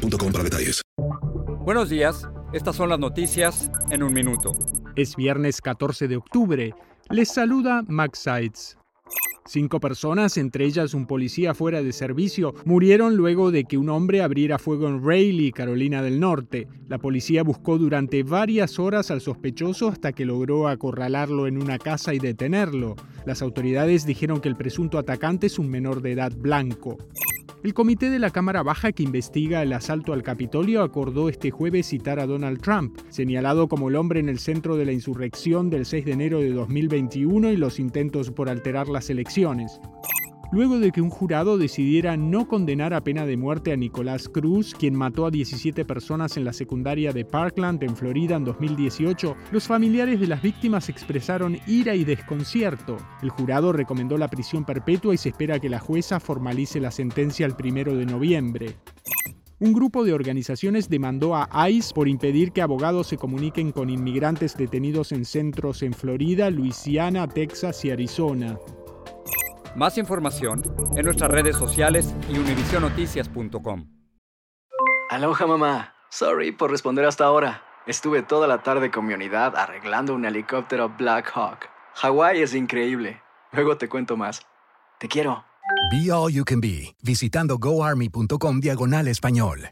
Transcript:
boostmobile.com para detalles. Buenos días, estas son las noticias en un minuto. Es viernes 14 de octubre. Les saluda Max Sides. Cinco personas, entre ellas un policía fuera de servicio, murieron luego de que un hombre abriera fuego en Raleigh, Carolina del Norte. La policía buscó durante varias horas al sospechoso hasta que logró acorralarlo en una casa y detenerlo. Las autoridades dijeron que el presunto atacante es un menor de edad blanco. El comité de la Cámara Baja que investiga el asalto al Capitolio acordó este jueves citar a Donald Trump, señalado como el hombre en el centro de la insurrección del 6 de enero de 2021 y los intentos por alterar las elecciones luego de que un jurado decidiera no condenar a pena de muerte a Nicolás Cruz, quien mató a 17 personas en la secundaria de Parkland, en Florida, en 2018, los familiares de las víctimas expresaron ira y desconcierto. El jurado recomendó la prisión perpetua y se espera que la jueza formalice la sentencia el primero de noviembre. Un grupo de organizaciones demandó a ICE por impedir que abogados se comuniquen con inmigrantes detenidos en centros en Florida, Luisiana, Texas y Arizona. Más información en nuestras redes sociales y univisionoticias.com. Aloha mamá. Sorry por responder hasta ahora. Estuve toda la tarde con mi unidad arreglando un helicóptero Black Hawk. Hawái es increíble. Luego te cuento más. Te quiero. Be All You Can Be, visitando goarmy.com diagonal español.